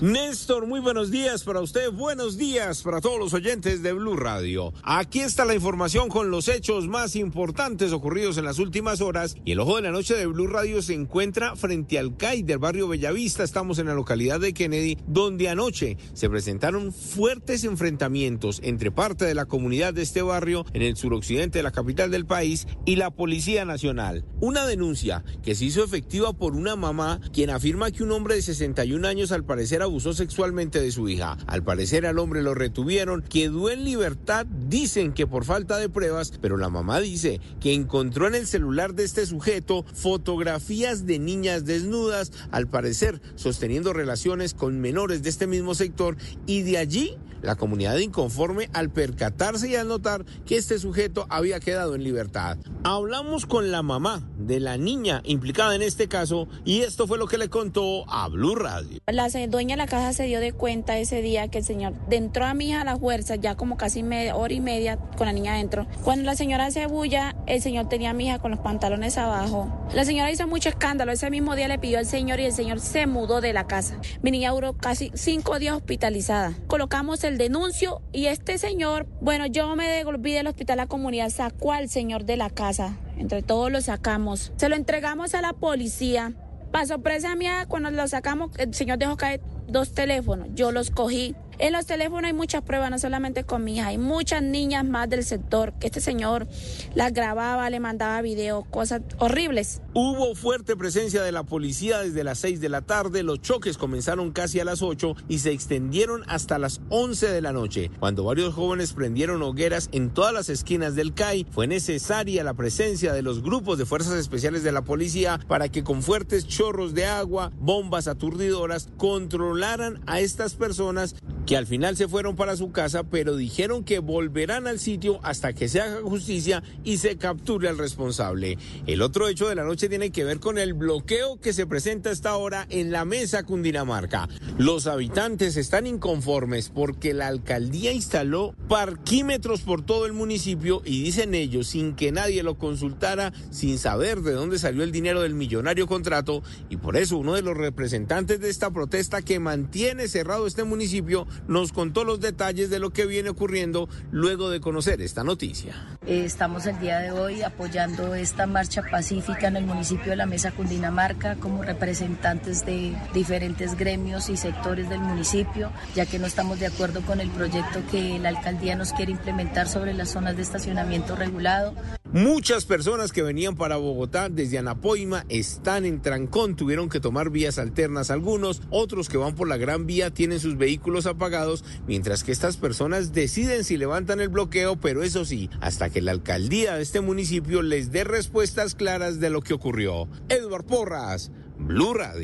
Néstor, muy buenos días para usted, buenos días para todos los oyentes de Blue Radio. Aquí está la información con los hechos más importantes ocurridos en las últimas horas y el ojo de la noche de Blue Radio se encuentra frente al CAI del barrio Bellavista. Estamos en la localidad de Kennedy, donde anoche se presentaron fuertes enfrentamientos entre parte de la comunidad de este barrio en el suroccidente de la capital del país y la Policía Nacional. Una denuncia que se hizo efectiva por una mamá quien afirma que un hombre de 61 años al parecer abusó sexualmente de su hija. Al parecer al hombre lo retuvieron, quedó en libertad, dicen que por falta de pruebas, pero la mamá dice que encontró en el celular de este sujeto fotografías de niñas desnudas, al parecer sosteniendo relaciones con menores de este mismo sector y de allí la comunidad inconforme al percatarse y al notar que este sujeto había quedado en libertad. Hablamos con la mamá de la niña implicada en este caso y esto fue lo que le contó a Blue Radio. Dueña de la casa se dio de cuenta ese día que el señor entró a mi hija a la fuerza, ya como casi media, hora y media con la niña adentro. Cuando la señora se bulla, el señor tenía a mi hija con los pantalones abajo. La señora hizo mucho escándalo. Ese mismo día le pidió al señor y el señor se mudó de la casa. Mi niña duró casi cinco días hospitalizada. Colocamos el denuncio y este señor, bueno, yo me devolví del hospital a la comunidad, sacó al señor de la casa. Entre todos lo sacamos. Se lo entregamos a la policía. Para sorpresa mía, cuando lo sacamos, el señor dejó caer dos teléfonos. Yo los cogí. En los teléfonos hay muchas pruebas, no solamente con mi hija, hay muchas niñas más del sector que este señor las grababa, le mandaba videos, cosas horribles. Hubo fuerte presencia de la policía desde las 6 de la tarde, los choques comenzaron casi a las 8 y se extendieron hasta las 11 de la noche. Cuando varios jóvenes prendieron hogueras en todas las esquinas del CAI, fue necesaria la presencia de los grupos de fuerzas especiales de la policía para que con fuertes chorros de agua, bombas aturdidoras, controlaran a estas personas que al final se fueron para su casa, pero dijeron que volverán al sitio hasta que se haga justicia y se capture al responsable. El otro hecho de la noche tiene que ver con el bloqueo que se presenta hasta ahora en la mesa Cundinamarca. Los habitantes están inconformes porque la alcaldía instaló parquímetros por todo el municipio y dicen ellos, sin que nadie lo consultara, sin saber de dónde salió el dinero del millonario contrato, y por eso uno de los representantes de esta protesta que mantiene cerrado este municipio nos contó los detalles de lo que viene ocurriendo luego de conocer esta noticia. Estamos el día de hoy apoyando esta marcha pacífica en el municipio de la Mesa Cundinamarca como representantes de diferentes gremios y sectores del municipio, ya que no estamos de acuerdo con el proyecto que la alcaldía nos quiere implementar sobre las zonas de estacionamiento regulado. Muchas personas que venían para Bogotá desde Anapoima están en trancón, tuvieron que tomar vías alternas algunos, otros que van por la gran vía tienen sus vehículos apagados, mientras que estas personas deciden si levantan el bloqueo, pero eso sí, hasta que la alcaldía de este municipio les dé respuestas claras de lo que ocurrió. Edward Porras, Blue Radio.